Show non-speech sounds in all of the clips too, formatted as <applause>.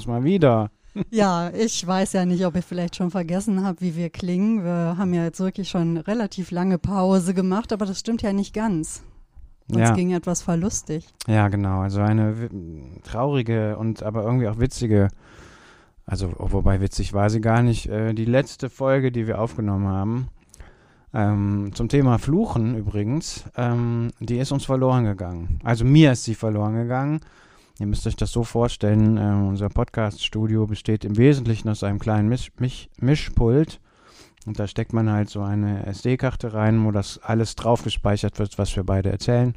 uns mal wieder. Ja, ich weiß ja nicht, ob ihr vielleicht schon vergessen habt, wie wir klingen. Wir haben ja jetzt wirklich schon relativ lange Pause gemacht, aber das stimmt ja nicht ganz. Uns Ja. ging etwas verlustig. Ja, genau. Also eine traurige und aber irgendwie auch witzige, also wobei witzig war sie gar nicht, äh, die letzte Folge, die wir aufgenommen haben, ähm, zum Thema Fluchen übrigens, ähm, die ist uns verloren gegangen. Also mir ist sie verloren gegangen. Ihr müsst euch das so vorstellen, äh, unser Podcast-Studio besteht im Wesentlichen aus einem kleinen Misch Misch Mischpult. Und da steckt man halt so eine SD-Karte rein, wo das alles drauf gespeichert wird, was wir beide erzählen.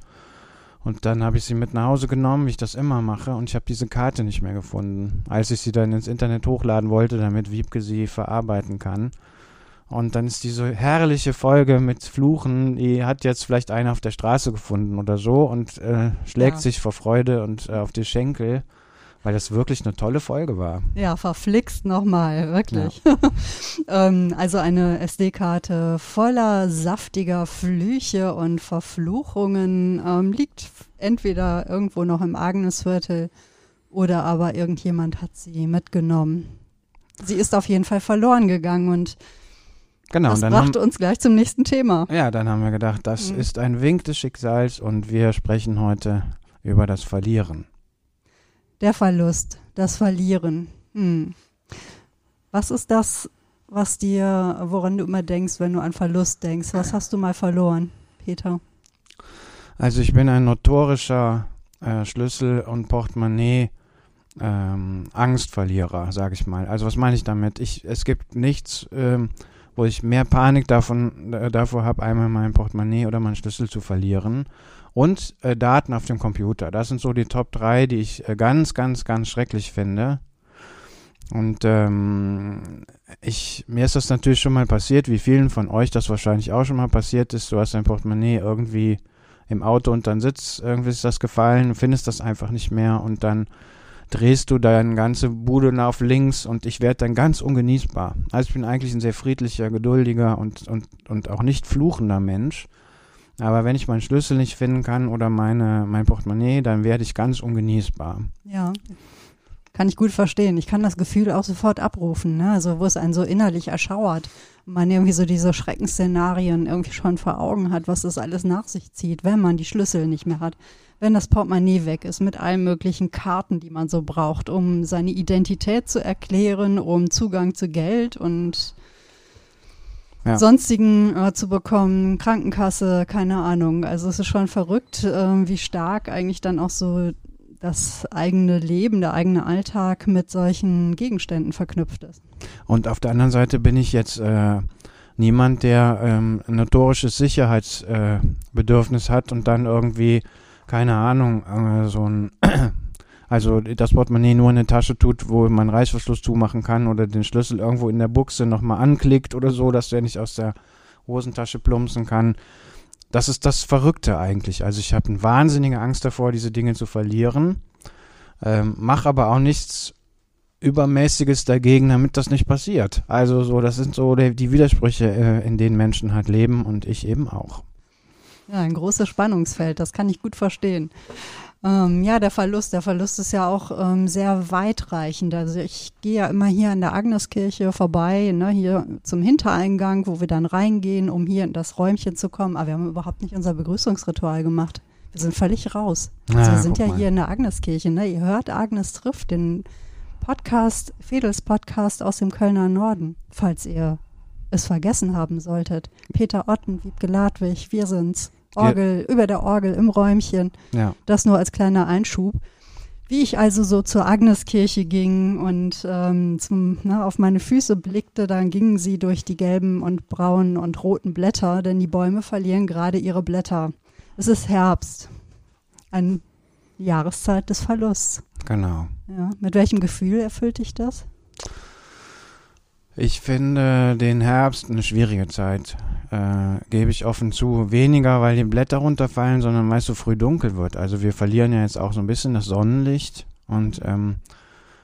Und dann habe ich sie mit nach Hause genommen, wie ich das immer mache, und ich habe diese Karte nicht mehr gefunden. Als ich sie dann ins Internet hochladen wollte, damit Wiebke sie verarbeiten kann. Und dann ist diese herrliche Folge mit Fluchen, die hat jetzt vielleicht einer auf der Straße gefunden oder so und äh, schlägt Ja. sich vor Freude und äh, auf die Schenkel, weil das wirklich eine tolle Folge war. Ja, verflixt nochmal, wirklich. <laughs> ähm, also eine SD-Karte voller saftiger Flüche und Verfluchungen ähm, liegt entweder irgendwo noch im Agnesviertel oder aber irgendjemand hat sie mitgenommen. Sie ist auf jeden Fall verloren gegangen und Genau, das dann haben, brachte uns gleich zum nächsten Thema. ja, dann haben wir gedacht, das Mhm. ist ein Wink des Schicksals und wir sprechen heute über das Verlieren. Der Verlust, das Verlieren. Hm. Was ist das, was dir, woran du immer denkst, wenn du an Verlust denkst? Was hast du mal verloren, Peter? Also ich bin ein notorischer äh, Schlüssel- und Portemonnaie ähm, Angstverlierer, sage ich mal. Also was meine ich damit? Ich, es gibt nichts, ähm, wo ich mehr Panik davon, äh, davor habe, einmal mein Portemonnaie oder meinen Schlüssel zu verlieren. Und äh, Daten auf dem Computer. Das sind so die Top 3, die ich äh, ganz, ganz, ganz schrecklich finde. Und ähm, ich, mir ist das natürlich schon mal passiert, wie vielen von euch das wahrscheinlich auch schon mal passiert ist. Du hast dein Portemonnaie irgendwie im Auto und dann sitzt, irgendwie ist das gefallen, findest das einfach nicht mehr und dann drehst du deine ganze Bude auf links und ich werde dann ganz ungenießbar. Also ich bin eigentlich ein sehr friedlicher, geduldiger und, und, und auch nicht fluchender Mensch. Aber wenn ich meinen Schlüssel nicht finden kann oder meine, mein Portemonnaie, dann werde ich ganz ungenießbar. Ja. Kann ich gut verstehen. Ich kann das Gefühl auch sofort abrufen, ne? Also wo es einen so innerlich erschauert man irgendwie so diese Schreckensszenarien irgendwie schon vor Augen hat, was das alles nach sich zieht, wenn man die Schlüssel nicht mehr hat, wenn das Portemonnaie weg ist mit allen möglichen Karten, die man so braucht, um seine Identität zu erklären, um Zugang zu Geld und Ja. sonstigen äh, zu bekommen, Krankenkasse, keine Ahnung. Also es ist schon verrückt, äh, wie stark eigentlich dann auch so das eigene Leben, der eigene Alltag mit solchen Gegenständen verknüpft ist. Und auf der anderen Seite bin ich jetzt äh, niemand, der ähm, ein notorisches Sicherheitsbedürfnis äh, hat und dann irgendwie, keine Ahnung, äh, so ein, <clears throat> also das Portemonnaie nur in eine Tasche tut, wo man Reißverschluss zumachen kann oder den Schlüssel irgendwo in der Buchse nochmal anklickt oder so, dass der nicht aus der Hosentasche plumpsen kann. Das ist das Verrückte eigentlich. Also ich habe eine wahnsinnige Angst davor, diese Dinge zu verlieren, ähm, mache aber auch nichts Übermäßiges dagegen, damit das nicht passiert. Also so, das sind so die, die Widersprüche, äh, in denen Menschen halt leben und ich eben auch. Ja, ein großes Spannungsfeld, das kann ich gut verstehen. Ähm, ja, der Verlust, der Verlust ist ja auch ähm, sehr weitreichend. Also ich gehe ja immer hier an der Agneskirche vorbei, ne, hier zum Hintereingang, wo wir dann reingehen, um hier in das Räumchen zu kommen. Aber wir haben überhaupt nicht unser Begrüßungsritual gemacht. Wir sind völlig raus. Also Ah, wir sind ja mal. hier in der Agneskirche. Ne? Ihr hört Agnes trifft den Podcast, Fedels Podcast aus dem Kölner Norden, falls ihr es vergessen haben solltet. Peter Otten, Wiebke Ladwig, wir sind's. Orgel, über der Orgel im Räumchen. Ja. Das nur als kleiner Einschub. Wie ich also so zur Agneskirche ging und ähm, zum, ne, auf meine Füße blickte, dann gingen sie durch die gelben und braunen und roten Blätter, denn die Bäume verlieren gerade ihre Blätter. Es ist Herbst, eine Jahreszeit des Verlusts. Genau. Ja. Mit welchem Gefühl erfüllt dich das? Ich finde den Herbst eine schwierige Zeit. Äh, gebe ich offen zu. Weniger, weil die Blätter runterfallen, sondern weil es so früh dunkel wird. Also wir verlieren ja jetzt auch so ein bisschen das Sonnenlicht und ähm,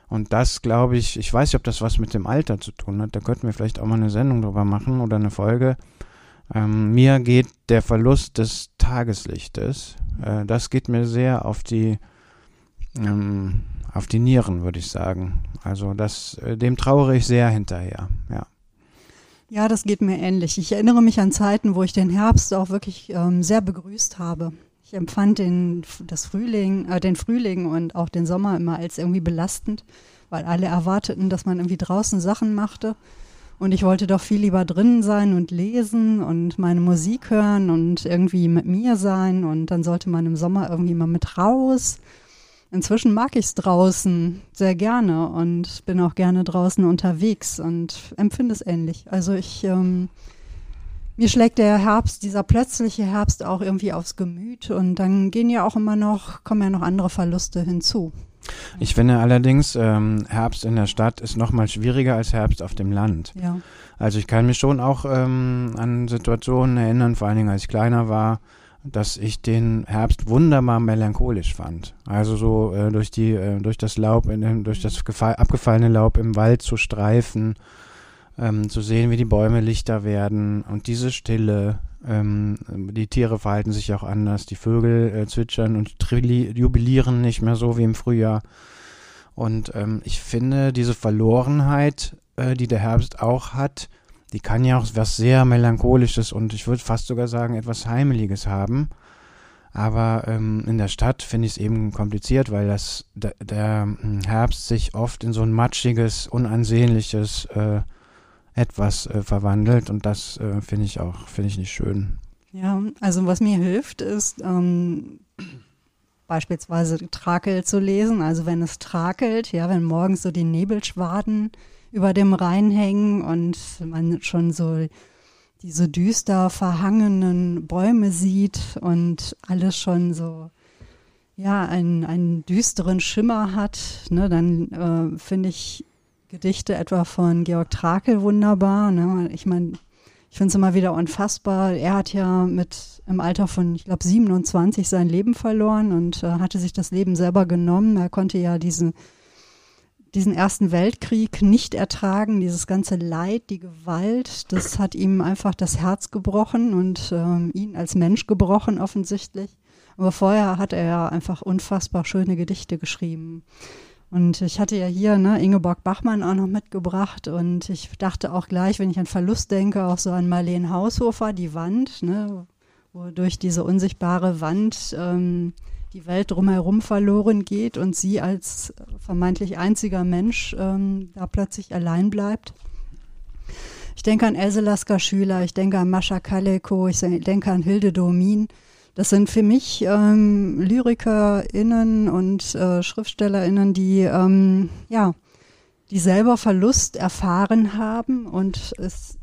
und das glaube ich, ich weiß nicht, ob das was mit dem Alter zu tun hat. Da könnten wir vielleicht auch mal eine Sendung drüber machen oder eine Folge. Ähm, mir geht der Verlust des Tageslichtes, äh, das geht mir sehr auf die ähm, auf die Nieren, würde ich sagen. Also das, äh, dem trauere ich sehr hinterher, ja. Ja, das geht mir ähnlich. Ich erinnere mich an Zeiten, wo ich den Herbst auch wirklich ähm, sehr begrüßt habe. Ich empfand den, das Frühling, äh, den Frühling und auch den Sommer immer als irgendwie belastend, weil alle erwarteten, dass man irgendwie draußen Sachen machte. Und ich wollte doch viel lieber drinnen sein und lesen und meine Musik hören und irgendwie mit mir sein. Und dann sollte man im Sommer irgendwie mal mit raus. Inzwischen mag ich es draußen sehr gerne und bin auch gerne draußen unterwegs und empfinde es ähnlich. Also ich, ähm, mir schlägt der Herbst, dieser plötzliche Herbst auch irgendwie aufs Gemüt und dann gehen ja auch immer noch, kommen ja noch andere Verluste hinzu. Ich finde allerdings, ähm, Herbst in der Stadt ist noch mal schwieriger als Herbst auf dem Land. Ja. Also ich kann mich schon auch ähm, an Situationen erinnern, vor allen Dingen als ich kleiner war, dass ich den Herbst wunderbar melancholisch fand. Also so äh, durch die, äh, durch das Laub, in, durch das abgefallene Laub im Wald zu streifen, ähm, zu sehen, wie die Bäume lichter werden und diese Stille. Ähm, die Tiere verhalten sich auch anders. Die Vögel äh, zwitschern und jubilieren nicht mehr so wie im Frühjahr. Und ähm, ich finde diese Verlorenheit, äh, die der Herbst auch hat, die kann ja auch was sehr Melancholisches und ich würde fast sogar sagen etwas Heimeliges haben. Aber ähm, in der Stadt finde ich es eben kompliziert, weil das der, der, hm, Herbst sich oft in so ein matschiges, unansehnliches äh, etwas äh, verwandelt und das äh, finde ich auch finde ich nicht schön. Ja, also was mir hilft, ist ähm, beispielsweise Trakel zu lesen. Also wenn es trakelt, ja, wenn morgens so die Nebelschwaden über dem Rhein hängen und man schon so diese düster verhangenen Bäume sieht und alles schon so ja einen, einen düsteren Schimmer hat, ne, dann äh, finde ich Gedichte etwa von Georg Trakel wunderbar. Ne? Ich meine, ich finde es immer wieder unfassbar. Er hat ja mit im Alter von, ich glaube, 27 sein Leben verloren und äh, hatte sich das Leben selber genommen. Er konnte ja diesen diesen Ersten Weltkrieg nicht ertragen, dieses ganze Leid, die Gewalt, das hat ihm einfach das Herz gebrochen und ähm, ihn als Mensch gebrochen offensichtlich. Aber vorher hat er ja einfach unfassbar schöne Gedichte geschrieben. Und ich hatte ja hier ne, Ingeborg Bachmann auch noch mitgebracht und ich dachte auch gleich, wenn ich an Verlust denke, auch so an Marlene Haushofer, die Wand, ne, wo durch diese unsichtbare Wand ähm, die Welt drumherum verloren geht und sie als vermeintlich einziger Mensch ähm, da plötzlich allein bleibt. Ich denke an Else Lasker Schüler, ich denke an Mascha Kaleko, ich denke an Hilde Domin. Das sind für mich ähm, LyrikerInnen und äh, SchriftstellerInnen, die ähm, ja, die selber Verlust erfahren haben und es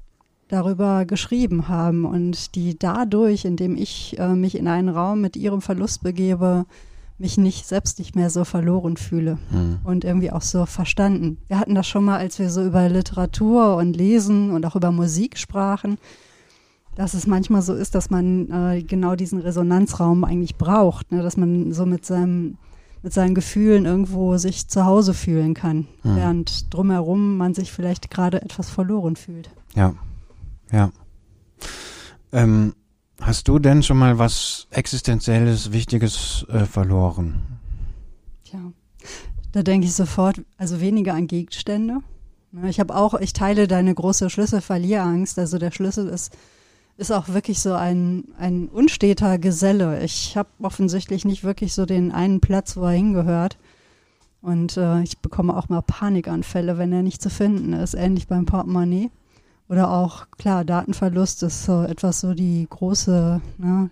darüber geschrieben haben und die dadurch, indem ich äh, mich in einen Raum mit ihrem Verlust begebe, mich nicht selbst nicht mehr so verloren fühle hm. und irgendwie auch so verstanden. Wir hatten das schon mal, als wir so über Literatur und Lesen und auch über Musik sprachen, dass es manchmal so ist, dass man äh, genau diesen Resonanzraum eigentlich braucht, ne? dass man so mit seinem mit seinen Gefühlen irgendwo sich zu Hause fühlen kann, hm. während drumherum man sich vielleicht gerade etwas verloren fühlt. Ja, ja. Ähm, hast du denn schon mal was Existenzielles, Wichtiges äh, verloren? Tja, da denke ich sofort, also weniger an Gegenstände. Ich habe auch, ich teile deine große Schlüsselverlierangst. Also der Schlüssel ist, ist auch wirklich so ein, ein unsteter Geselle. Ich habe offensichtlich nicht wirklich so den einen Platz, wo er hingehört. Und äh, ich bekomme auch mal Panikanfälle, wenn er nicht zu finden ist. Ähnlich beim Portemonnaie. Oder auch, klar, Datenverlust ist so etwas so die große, ne,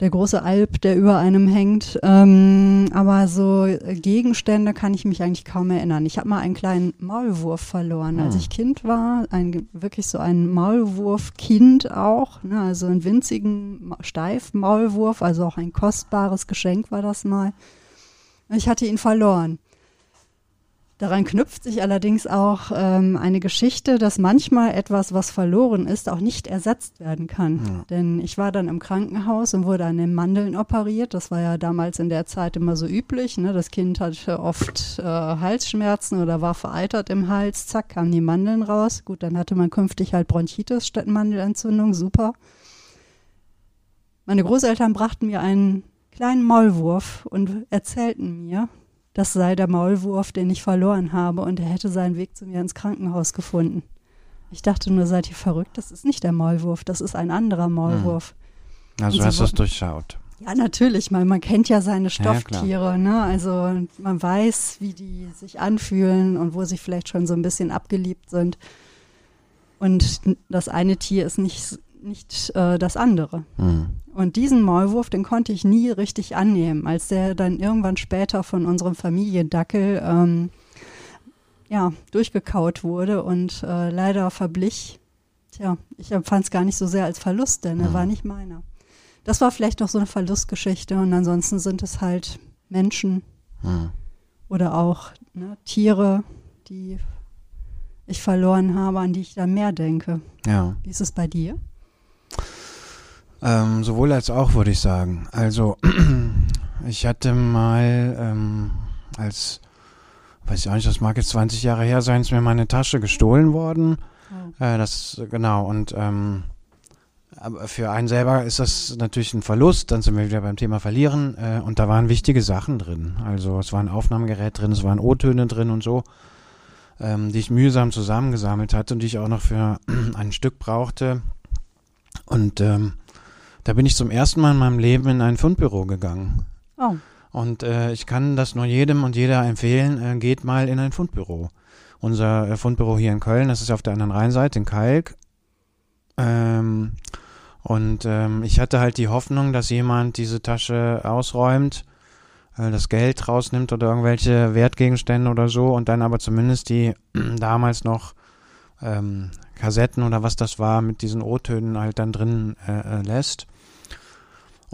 der große Alp, der über einem hängt. Ähm, aber so Gegenstände kann ich mich eigentlich kaum erinnern. Ich habe mal einen kleinen Maulwurf verloren, als hm. ich Kind war. Ein, wirklich so ein Maulwurfkind auch. Ne, also einen winzigen Steifmaulwurf, also auch ein kostbares Geschenk war das mal. Ich hatte ihn verloren. Daran knüpft sich allerdings auch ähm, eine Geschichte, dass manchmal etwas, was verloren ist, auch nicht ersetzt werden kann. Ja. Denn ich war dann im Krankenhaus und wurde an den Mandeln operiert. Das war ja damals in der Zeit immer so üblich. Ne? Das Kind hatte oft äh, Halsschmerzen oder war vereitert im Hals. Zack, kamen die Mandeln raus. Gut, dann hatte man künftig halt Bronchitis statt Mandelentzündung. Super. Meine Großeltern brachten mir einen kleinen Maulwurf und erzählten mir, das sei der Maulwurf, den ich verloren habe und er hätte seinen Weg zu mir ins Krankenhaus gefunden. Ich dachte nur, seid ihr verrückt? Das ist nicht der Maulwurf, das ist ein anderer Maulwurf. Also Und hast du es durchschaut. Ja, natürlich, man, man kennt ja seine Ja. Stofftiere, ne? Also man weiß, wie die sich anfühlen und wo sie vielleicht schon so ein bisschen abgeliebt sind. Und das eine Tier ist nicht, nicht äh, das andere. Hm. Und diesen Maulwurf, den konnte ich nie richtig annehmen, als der dann irgendwann später von unserem Familiendackel ähm, ja, durchgekaut wurde und äh, leider verblich. Tja, ich empfand es gar nicht so sehr als Verlust, denn er Mhm. war nicht meiner. Das war vielleicht noch so eine Verlustgeschichte und ansonsten sind es halt Menschen Hm. oder auch ne, Tiere, die ich verloren habe, an die ich dann mehr denke. Ja. Wie ist es bei dir? Ähm, sowohl als auch, würde ich sagen. Also, <clears throat> ich hatte mal ähm, als, weiß ich auch nicht, das mag jetzt 20 Jahre her sein, ist mir meine Tasche gestohlen worden. Äh, das, genau, und ähm, aber für einen selber ist das natürlich ein Verlust, dann sind wir wieder beim Thema Verlieren äh, und da waren wichtige Sachen drin. Also es war ein Aufnahmegerät drin, es waren O-Töne drin und so, ähm, die ich mühsam zusammengesammelt hatte und die ich auch noch für <clears throat> ein Stück brauchte. Und ähm, da bin ich zum ersten Mal in meinem Leben in ein Fundbüro gegangen. Oh, Und äh, ich kann das nur jedem und jeder empfehlen, äh, geht mal in ein Fundbüro. Unser äh, Fundbüro hier in Köln, das ist auf der anderen Rheinseite, in Kalk. Ähm, und ähm, ich hatte halt die Hoffnung, dass jemand diese Tasche ausräumt, äh, das Geld rausnimmt oder irgendwelche Wertgegenstände oder so und dann aber zumindest die <clears throat> damals noch ähm, Kassetten oder was das war mit diesen O-Tönen halt dann drin äh, äh, lässt.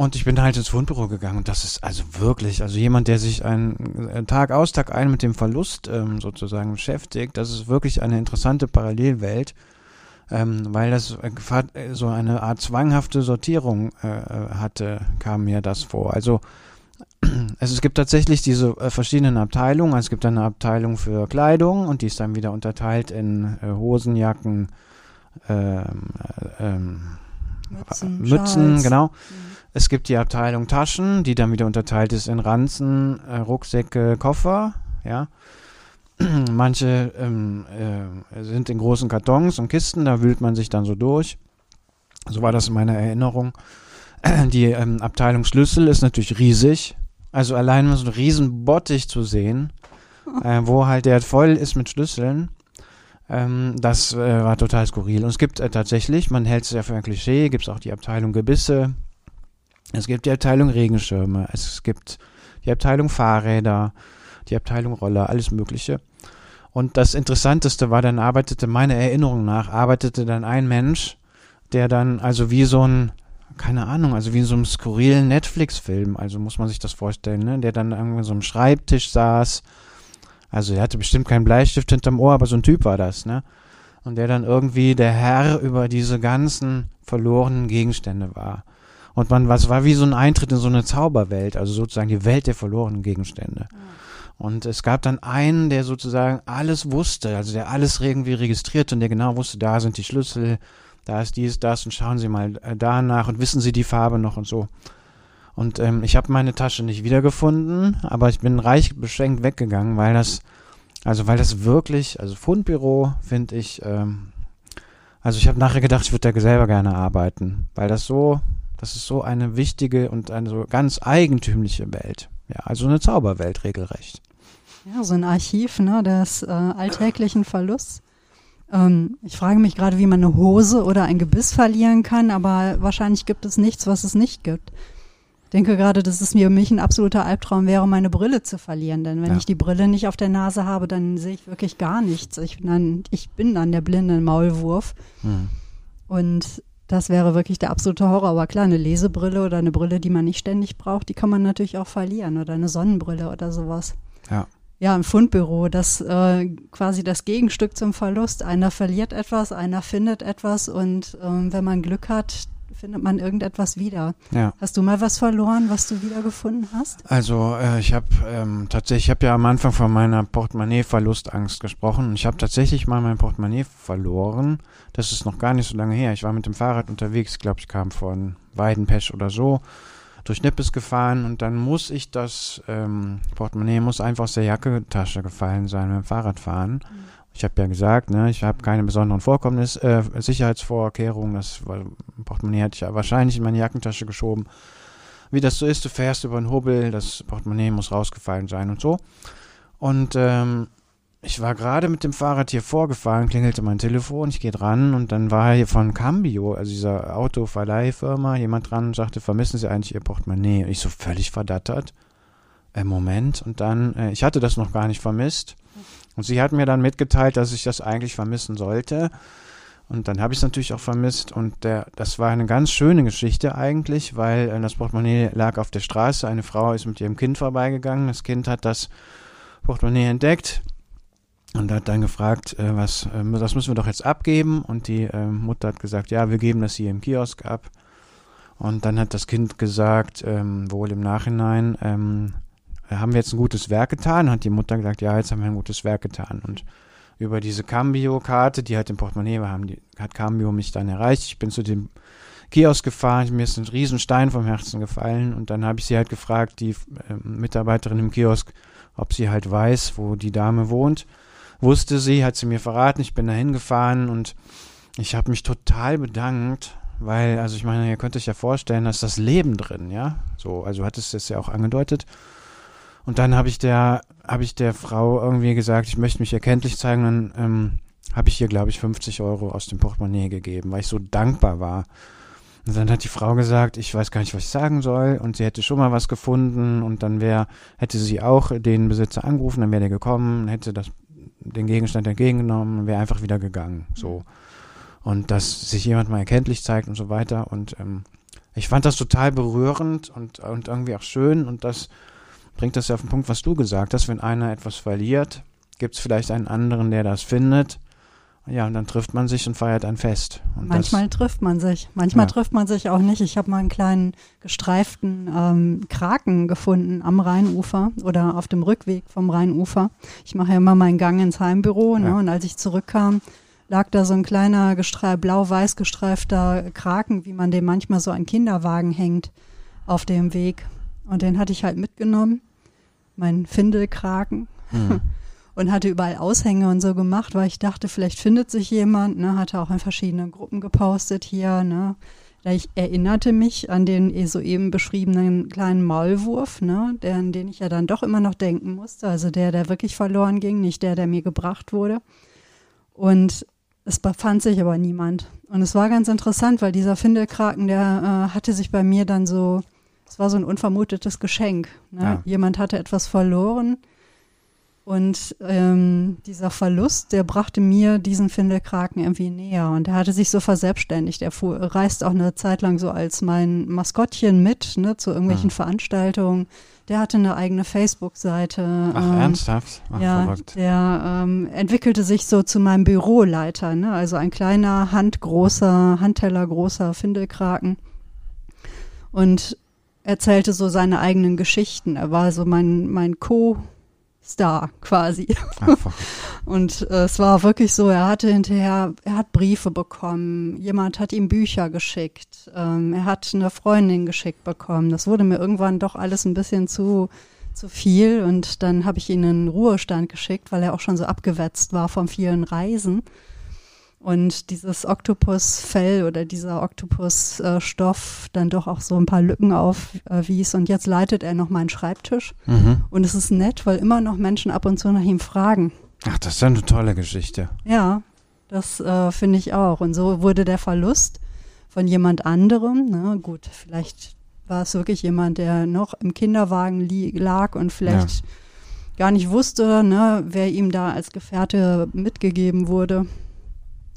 Und ich bin halt ins Fundbüro gegangen und das ist also wirklich, also jemand, der sich einen äh, Tag aus, Tag ein mit dem Verlust ähm, sozusagen beschäftigt, das ist wirklich eine interessante Parallelwelt, ähm, weil das äh, äh, so eine Art zwanghafte Sortierung äh, hatte, kam mir das vor. Also <clears throat> es, es gibt tatsächlich diese äh, verschiedenen Abteilungen. Es gibt eine Abteilung für Kleidung und die ist dann wieder unterteilt in äh, Hosen, Jacken, ähm, äh, ähm, Mützen, Mützen, genau. Mhm. Es gibt die Abteilung Taschen, die dann wieder unterteilt ist in Ranzen, äh, Rucksäcke, Koffer, ja. <clears throat> Manche ähm, äh, sind in großen Kartons und Kisten, da wühlt man sich dann so durch. So war das in meiner Erinnerung. <clears throat> Die ähm, Abteilung Schlüssel ist natürlich riesig. Also allein mal so einen riesen Bottich zu sehen, äh, wo halt der voll ist mit Schlüsseln, ähm, das äh, war total skurril. Und es gibt äh, tatsächlich, man hält es ja für ein Klischee, gibt es auch die Abteilung Gebisse, es gibt die Abteilung Regenschirme, es gibt die Abteilung Fahrräder, die Abteilung Roller, alles Mögliche. Und das Interessanteste war, dann arbeitete, meiner Erinnerung nach, arbeitete dann ein Mensch, der dann also wie so ein, keine Ahnung, also wie in so einem skurrilen Netflix-Film, also muss man sich das vorstellen, ne? der dann irgendwie so am Schreibtisch saß. Also er hatte bestimmt keinen Bleistift hinterm Ohr, aber so ein Typ war das, ne? Und der dann irgendwie der Herr über diese ganzen verlorenen Gegenstände war. Und man, was war wie so ein Eintritt in so eine Zauberwelt, also sozusagen die Welt der verlorenen Gegenstände. Und es gab dann einen, der sozusagen alles wusste, also der alles irgendwie registriert und der genau wusste, da sind die Schlüssel, da ist dies, das und schauen Sie mal äh, danach und wissen Sie die Farbe noch und so. Und ähm, ich habe meine Tasche nicht wiedergefunden, aber ich bin reich beschenkt weggegangen, weil das, also weil das wirklich, also Fundbüro finde ich, ähm, also ich habe nachher gedacht, ich würde da selber gerne arbeiten, weil das so, das ist so eine wichtige und eine so ganz eigentümliche Welt. Ja, also eine Zauberwelt regelrecht. Ja, so ein Archiv ne, des äh, alltäglichen Verlusts. Ähm, ich frage mich gerade, wie man eine Hose oder ein Gebiss verlieren kann, aber wahrscheinlich gibt es nichts, was es nicht gibt. Ich denke gerade, dass es mir mich ein absoluter Albtraum wäre, meine Brille zu verlieren. Denn wenn Ja. ich die Brille nicht auf der Nase habe, dann sehe ich wirklich gar nichts. Ich bin dann, ich bin dann der blinde Maulwurf. Hm. Und das wäre wirklich der absolute Horror. Aber klar, eine Lesebrille oder eine Brille, die man nicht ständig braucht, die kann man natürlich auch verlieren. Oder eine Sonnenbrille oder sowas. Ja. Ja, im Fundbüro, das äh, quasi das Gegenstück zum Verlust. Einer verliert etwas, einer findet etwas und ähm, wenn man Glück hat, findet man irgendetwas wieder. Ja. Hast du mal was verloren, was du wiedergefunden hast? Also äh, ich habe ähm, tatsächlich, ich habe ja am Anfang von meiner Portemonnaie-Verlustangst gesprochen. Ich habe tatsächlich mal mein Portemonnaie verloren. Das ist noch gar nicht so lange her. Ich war mit dem Fahrrad unterwegs, ich glaube, ich kam von Weidenpesch oder so. durch Nippes gefahren und dann muss ich das ähm, Portemonnaie muss einfach aus der Jackentasche gefallen sein beim Fahrradfahren. Mhm. Ich habe ja gesagt, ne, ich habe keine besonderen Vorkommnis, äh, Sicherheitsvorkehrungen. Das Portemonnaie hatte ich ja wahrscheinlich in meine Jackentasche geschoben. Wie das so ist, du fährst über einen Hubbel, das Portemonnaie muss rausgefallen sein und so. Und ähm, ich war gerade mit dem Fahrrad hier vorgefahren, klingelte mein Telefon, ich gehe dran und dann war hier von Cambio, also dieser Autoverleihfirma, jemand dran und sagte, vermissen Sie eigentlich Ihr Portemonnaie? Und ich so völlig verdattert. Äh, Moment. Und dann, äh, ich hatte das noch gar nicht vermisst. Und sie hat mir dann mitgeteilt, dass ich das eigentlich vermissen sollte. Und dann habe ich es natürlich auch vermisst. Und der, das war eine ganz schöne Geschichte eigentlich, weil äh, das Portemonnaie lag auf der Straße. Eine Frau ist mit ihrem Kind vorbeigegangen. Das Kind hat das Portemonnaie entdeckt und hat dann gefragt, äh, was, äh, das müssen wir doch jetzt abgeben. Und die äh, Mutter hat gesagt, ja, wir geben das hier im Kiosk ab. Und dann hat das Kind gesagt, ähm, wohl im Nachhinein, ähm, haben wir jetzt ein gutes Werk getan? Hat die Mutter gesagt, ja, jetzt haben wir ein gutes Werk getan. Und über diese Cambio-Karte, die halt im Portemonnaie war, haben die, hat Cambio mich dann erreicht. Ich bin zu dem Kiosk gefahren, mir ist ein Riesenstein vom Herzen gefallen und dann habe ich sie halt gefragt, die äh, Mitarbeiterin im Kiosk, ob sie halt weiß, wo die Dame wohnt wusste sie, hat sie mir verraten, ich bin da hingefahren und ich habe mich total bedankt, weil, also ich meine, ihr könnt euch ja vorstellen, da ist das Leben drin, ja. So, also hat es das ja auch angedeutet. Und dann habe ich der, habe ich der Frau irgendwie gesagt, ich möchte mich erkenntlich zeigen, dann ähm, habe ich ihr, glaube ich, 50 Euro aus dem Portemonnaie gegeben, weil ich so dankbar war. Und dann hat die Frau gesagt, ich weiß gar nicht, was ich sagen soll, und sie hätte schon mal was gefunden, und dann wäre, hätte sie auch den Besitzer angerufen, dann wäre der gekommen, hätte das den Gegenstand entgegengenommen und wäre einfach wieder gegangen. So. Und dass sich jemand mal erkenntlich zeigt und so weiter. Und ähm, ich fand das total berührend und, und irgendwie auch schön. Und das bringt das ja auf den Punkt, was du gesagt hast. Wenn einer etwas verliert, gibt es vielleicht einen anderen, der das findet ja, und dann trifft man sich und feiert ein Fest. Und manchmal das, trifft man sich, manchmal ja. trifft man sich auch nicht. Ich habe mal einen kleinen gestreiften ähm, Kraken gefunden am Rheinufer oder auf dem Rückweg vom Rheinufer. Ich mache ja immer meinen Gang ins Heimbüro ne, ja. und als ich zurückkam, lag da so ein kleiner blau-weiß gestreifter Kraken, wie man den manchmal so an Kinderwagen hängt, auf dem Weg. Und den hatte ich halt mitgenommen, mein Findelkraken. Mhm. <laughs> und hatte überall Aushänge und so gemacht, weil ich dachte, vielleicht findet sich jemand, ne, hatte auch in verschiedenen Gruppen gepostet hier, ne. Ich erinnerte mich an den soeben beschriebenen kleinen Maulwurf, ne, der, an den ich ja dann doch immer noch denken musste. Also der, der wirklich verloren ging, nicht der, der mir gebracht wurde. Und es befand sich aber niemand. Und es war ganz interessant, weil dieser Findelkraken, der äh, hatte sich bei mir dann so, es war so ein unvermutetes Geschenk. Ne? Ja. Jemand hatte etwas verloren und ähm, dieser Verlust, der brachte mir diesen Findelkraken irgendwie näher. Und er hatte sich so verselbstständigt. Er fuhr, reist auch eine Zeit lang so als mein Maskottchen mit, ne, zu irgendwelchen mhm. Veranstaltungen. Der hatte eine eigene Facebook-Seite. Ach, ähm, ernsthaft? Ach, ja, verrückt. der ähm, entwickelte sich so zu meinem Büroleiter, ne? also ein kleiner, handgroßer, handtellergroßer Findelkraken. Und erzählte so seine eigenen Geschichten. Er war so mein, mein Co- Star quasi. Einfach. <laughs> Und äh, es war wirklich so, er hatte hinterher, er hat Briefe bekommen, jemand hat ihm Bücher geschickt, ähm, er hat eine Freundin geschickt bekommen. Das wurde mir irgendwann doch alles ein bisschen zu, zu viel und dann habe ich ihn in den Ruhestand geschickt, weil er auch schon so abgewetzt war von vielen Reisen. Und dieses Oktopusfell oder dieser Oktopusstoff dann doch auch so ein paar Lücken aufwies. Und jetzt leitet er noch meinen Schreibtisch. Mhm. Und es ist nett, weil immer noch Menschen ab und zu nach ihm fragen. Ach, das ist ja eine tolle Geschichte. Ja, das äh, finde ich auch. Und so wurde der Verlust von jemand anderem, ne, gut, vielleicht war es wirklich jemand, der noch im Kinderwagen lag und vielleicht ja. gar nicht wusste, ne, wer ihm da als Gefährte mitgegeben wurde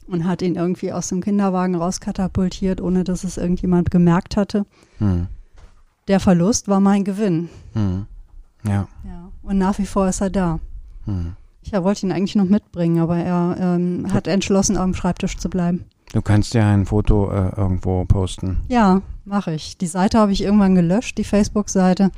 und hat ihn irgendwie aus dem Kinderwagen rauskatapultiert, ohne dass es irgendjemand gemerkt hatte. Hm. Der Verlust war mein Gewinn. Hm. Ja. ja. Und nach wie vor ist er da. Hm. Ich wollte ihn eigentlich noch mitbringen, aber er ähm, hat entschlossen, am Schreibtisch zu bleiben. Du kannst ja ein Foto äh, irgendwo posten. Ja, mache ich. Die Seite habe ich irgendwann gelöscht, die Facebook-Seite.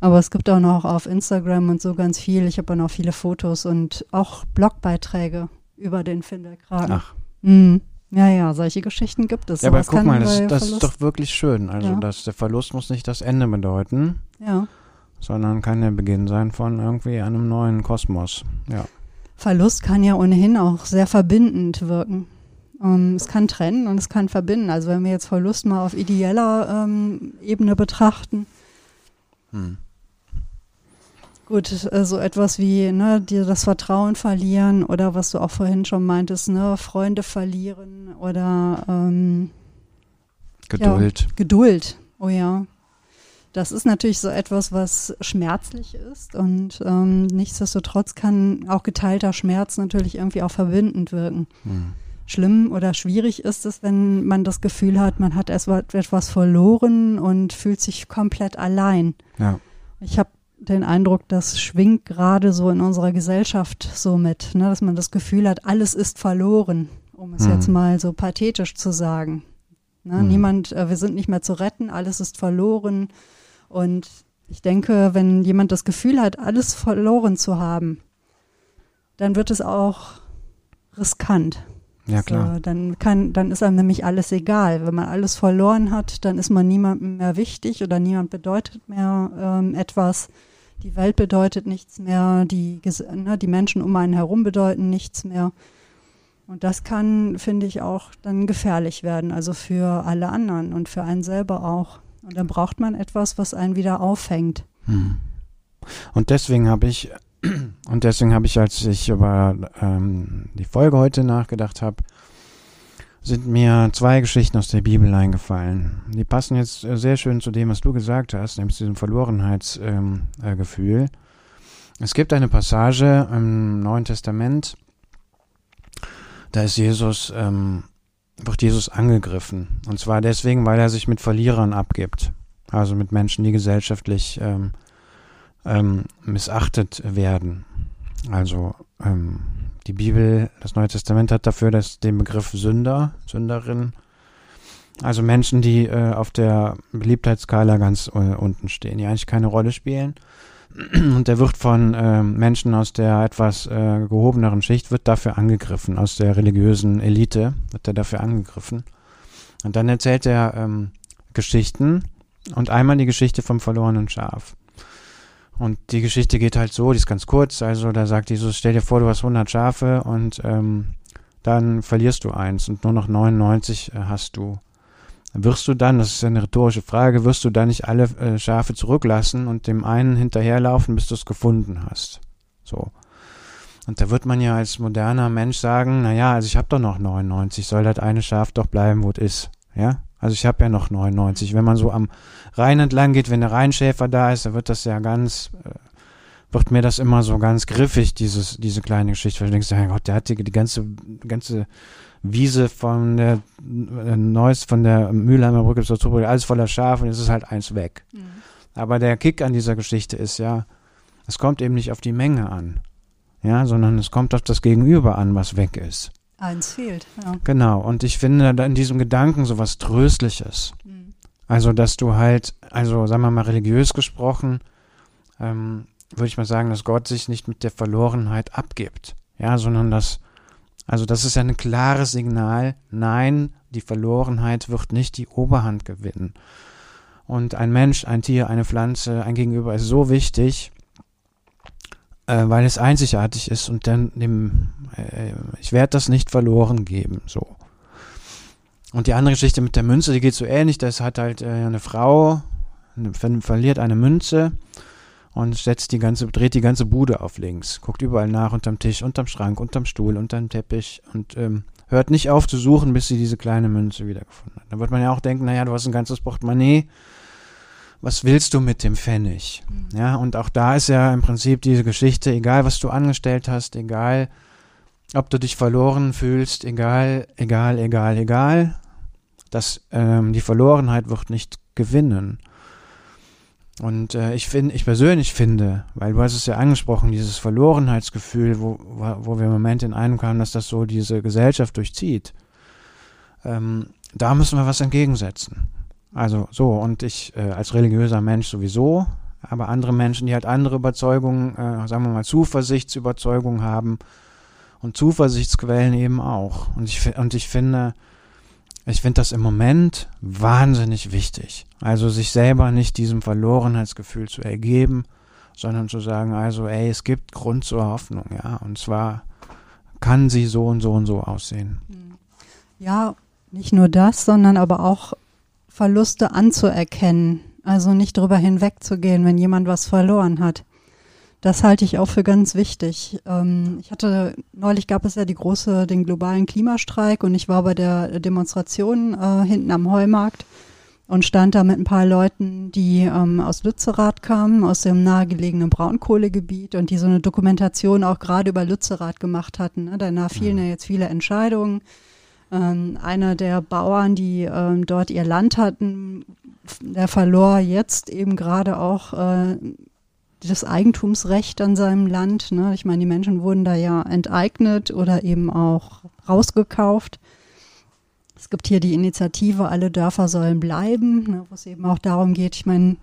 Aber es gibt auch noch auf Instagram und so ganz viel. Ich habe auch noch viele Fotos und auch Blogbeiträge über den Findelkragen. Ach. Mhm. Ja, ja, solche Geschichten gibt es. Ja, aber guck mal, das, das ist doch wirklich schön. Also Ja. das, der Verlust muss nicht das Ende bedeuten, Ja. sondern kann der Beginn sein von irgendwie einem neuen Kosmos. Ja. Verlust kann ja ohnehin auch sehr verbindend wirken. Ähm, es kann trennen und es kann verbinden. Also wenn wir jetzt Verlust mal auf ideeller ähm, Ebene betrachten, Hm. Gut, äh, so etwas wie ne, dir das Vertrauen verlieren oder was du auch vorhin schon meintest, ne, Freunde verlieren oder ähm, Geduld. Geduld. Oh ja. Das ist natürlich so etwas, was schmerzlich ist und ähm, nichtsdestotrotz kann auch geteilter Schmerz natürlich irgendwie auch verbindend wirken. Hm. Schlimm oder schwierig ist es, wenn man das Gefühl hat, man hat etwa- etwas verloren und fühlt sich komplett allein. Ja. Ich habe den Eindruck, das schwingt gerade so in unserer Gesellschaft so mit, ne, dass man das Gefühl hat, alles ist verloren, um es Mhm. jetzt mal so pathetisch zu sagen. Ne, Mhm. Niemand, äh, wir sind nicht mehr zu retten, alles ist verloren. Und ich denke, wenn jemand das Gefühl hat, alles verloren zu haben, dann wird es auch riskant. Ja, klar. So, dann kann, dann ist einem nämlich alles egal. Wenn man alles verloren hat, dann ist man niemandem mehr wichtig oder niemand bedeutet mehr ähm, etwas. Die Welt bedeutet nichts mehr, die, ne, die Menschen um einen herum bedeuten nichts mehr. Und das kann, finde ich, auch dann gefährlich werden, also für alle anderen und für einen selber auch. Und dann braucht man etwas, was einen wieder auffängt. Hm. Und deswegen habe ich, <clears throat> und deswegen habe ich, als ich über ähm, die Folge heute nachgedacht habe, sind mir zwei Geschichten aus der Bibel eingefallen. Die passen jetzt äh, sehr schön zu dem, was du gesagt hast, nämlich zu diesem Verlorenheitsgefühl. Gefühl. es gibt eine Passage im Neuen Testament, da ist Jesus, ähm, wird Jesus angegriffen. Und zwar deswegen, weil er sich mit Verlierern abgibt. Also mit Menschen, die gesellschaftlich ähm, ähm, missachtet werden. Also ähm, die Bibel, das Neue Testament hat dafür das, den Begriff Sünder, Sünderin. Also Menschen, die äh, auf der Beliebtheitsskala ganz äh, unten stehen, die eigentlich keine Rolle spielen. <clears throat> Und der wird von ähm, Menschen aus der etwas äh, gehobeneren Schicht, wird dafür angegriffen, aus der religiösen Elite wird er dafür angegriffen. Und dann erzählt er ähm, Geschichten und einmal die Geschichte vom verlorenen Schaf. Und die Geschichte geht halt so, die ist ganz kurz. Also da sagt Jesus, stell dir vor, du hast 100 Schafe und ähm, dann verlierst du eins und nur noch 99 äh, hast du. Wirst du dann, das ist eine rhetorische Frage, wirst du dann nicht alle äh, Schafe zurücklassen und dem einen hinterherlaufen, bis du es gefunden hast? So. Und da wird man ja als moderner Mensch sagen, naja, also ich habe doch noch 99, soll das eine Schaf doch bleiben, wo es ist. Ja? Also ich habe ja noch 99. Wenn man so am Rhein entlang geht, wenn der Rheinschäfer da ist, dann wird das ja ganz, äh, wird mir das immer so ganz griffig, dieses, diese kleine Geschichte. Weil du denkst, mein Gott, der hat die, die ganze, ganze Wiese von der äh, Neuss, von der Mülheimer Brücke zur Zurbrücke, alles voller Schafe und jetzt ist halt eins weg. Aber der Kick an dieser Geschichte ist ja, es kommt eben nicht auf die Menge an. Ja, sondern es kommt auf das Gegenüber an, was weg ist. Eins fehlt, ja. Genau. Und ich finde da in diesem Gedanken so was Tröstliches. Mhm. Also, dass du halt, also sagen wir mal religiös gesprochen, ähm, würde ich mal sagen, dass Gott sich nicht mit der Verlorenheit abgibt. Ja, sondern dass, also das ist ja ein klares Signal, nein, die Verlorenheit wird nicht die Oberhand gewinnen. Und ein Mensch, ein Tier, eine Pflanze, ein Gegenüber ist so wichtig, äh, weil es einzigartig ist und dann dem, äh, ich werde das nicht verloren geben, so. Und die andere Geschichte mit der Münze, die geht so ähnlich. Das hat halt äh, eine Frau, eine, ver verliert eine Münze und setzt die ganze, dreht die ganze Bude auf links, guckt überall nach, unterm Tisch, unterm Schrank, unterm Stuhl, unterm Teppich und ähm, hört nicht auf zu suchen, bis sie diese kleine Münze wiedergefunden hat. Da wird man ja auch denken, naja, du hast ein ganzes Portemonnaie, was willst du mit dem Pfennig? Ja, und auch da ist ja im Prinzip diese Geschichte, egal was du angestellt hast, egal ob du dich verloren fühlst, egal, egal, egal, egal, dass ähm, die Verlorenheit wird nicht gewinnen. Und äh, ich finde, ich persönlich finde, weil du hast es ja angesprochen, dieses Verlorenheitsgefühl, wo, wo wo wir im Moment in einem kamen, dass das so diese Gesellschaft durchzieht, ähm, da müssen wir was entgegensetzen. Also so, und ich äh, als religiöser Mensch sowieso, aber andere Menschen, die halt andere Überzeugungen, äh, sagen wir mal Zuversichtsüberzeugungen haben, Und Zuversichtsquellen eben auch. Und ich, und ich finde, ich finde das im Moment wahnsinnig wichtig. Also sich selber nicht diesem Verlorenheitsgefühl zu ergeben, sondern zu sagen, also, ey, es gibt Grund zur Hoffnung, ja. Und zwar kann sie so und so und so aussehen. Ja, nicht nur das, sondern aber auch Verluste anzuerkennen. Also nicht drüber hinwegzugehen, wenn jemand was verloren hat. Das halte ich auch für ganz wichtig. Ähm, ich hatte, neulich gab es ja die große, den globalen Klimastreik und ich war bei der Demonstration äh, hinten am Heumarkt und stand da mit ein paar Leuten, die ähm, aus Lützerath kamen, aus dem nahegelegenen Braunkohlegebiet und die so eine Dokumentation auch gerade über Lützerath gemacht hatten. Ne? Danach fielen ja jetzt viele Entscheidungen. Ähm, einer der Bauern, die ähm, dort ihr Land hatten, der verlor jetzt eben gerade auch äh, das Eigentumsrecht an seinem Land. Ne? Ich meine, die Menschen wurden da ja enteignet oder eben auch rausgekauft. Es gibt hier die Initiative Alle Dörfer sollen bleiben, ne, wo es eben auch darum geht, ich meine,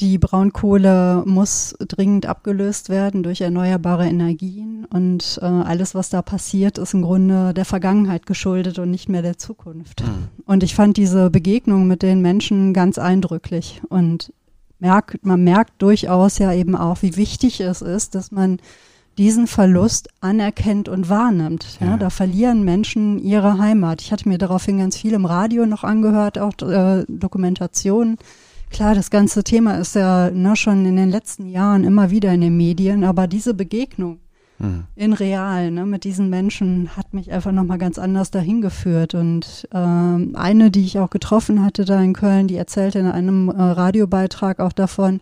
die Braunkohle muss dringend abgelöst werden durch erneuerbare Energien und äh, alles, was da passiert, ist im Grunde der Vergangenheit geschuldet und nicht mehr der Zukunft. Mhm. Und ich fand diese Begegnung mit den Menschen ganz eindrücklich und merkt, man merkt durchaus ja eben auch, wie wichtig es ist, dass man diesen Verlust anerkennt und wahrnimmt. Ja, ja. Da verlieren Menschen ihre Heimat. Ich hatte mir daraufhin ganz viel im Radio noch angehört, auch äh, Dokumentationen. Klar, das ganze Thema ist ja ne, schon in den letzten Jahren immer wieder in den Medien, aber diese Begegnung mhm. in real ne, mit diesen Menschen hat mich einfach nochmal ganz anders dahin geführt. Und ähm, eine, die ich auch getroffen hatte da in Köln, die erzählte in einem äh, Radiobeitrag auch davon,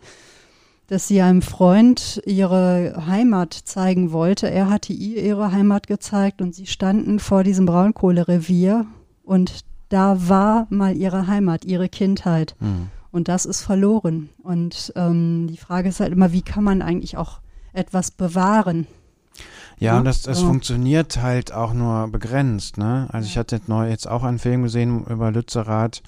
dass sie einem Freund ihre Heimat zeigen wollte. Er hatte ihr ihre Heimat gezeigt und sie standen vor diesem Braunkohlerevier und da war mal ihre Heimat, ihre Kindheit. Mhm. Und das ist verloren. Und ähm, die Frage ist halt immer, wie kann man eigentlich auch etwas bewahren? Ja, ja, und das, das ja. funktioniert halt auch nur begrenzt. Ne? Also ich hatte neu jetzt auch einen Film gesehen über Lützerath,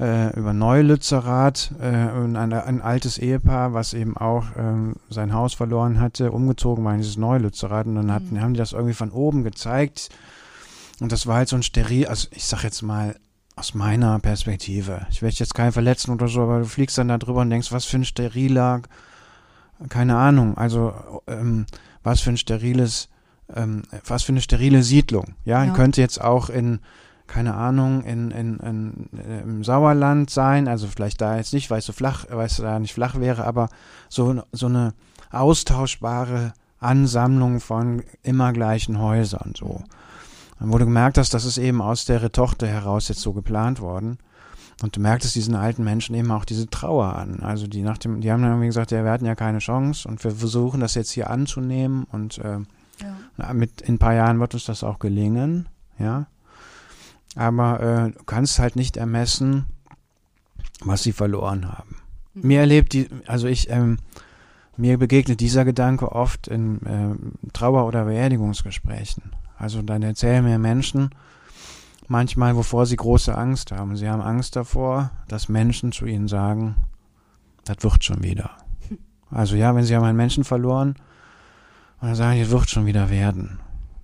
äh, über Neulützerath, äh, ein, ein, altes Ehepaar, was eben auch ähm, sein Haus verloren hatte, umgezogen war in dieses Neulützerath und dann hatten, mhm. haben die das irgendwie von oben gezeigt und das war halt so ein steril, also ich sag jetzt mal aus meiner Perspektive, ich werde jetzt keinen verletzen oder so, aber du fliegst dann da drüber und denkst, was für ein steriler, keine Ahnung, also ähm, was für ein steriles, ähm, was für eine sterile Siedlung. Ja, ja. könnte jetzt auch in, keine Ahnung, in, in, in, im Sauerland sein, also vielleicht da jetzt nicht, weil es so flach, weil es da nicht flach wäre, aber so, so eine austauschbare Ansammlung von immer gleichen Häusern so. Dann wurde gemerkt, dass das ist eben aus der Tochter heraus jetzt so geplant worden. Und du merktest diesen alten Menschen eben auch diese Trauer an. Also die nach dem, die haben dann irgendwie gesagt, ja, wir hatten ja keine Chance und wir versuchen das jetzt hier anzunehmen und äh, ja. mit in ein paar Jahren wird uns das auch gelingen, ja. Aber äh, du kannst halt nicht ermessen, was sie verloren haben. Mhm. Mir erlebt die, also ich, ähm, mir begegnet dieser Gedanke oft in äh, Trauer- oder Beerdigungsgesprächen. Also dann erzählen mir Menschen, manchmal, wovor sie große Angst haben. Sie haben Angst davor, dass Menschen zu ihnen sagen, das wird schon wieder. Also ja, wenn sie haben einen Menschen verloren und dann sagen, das wird schon wieder werden.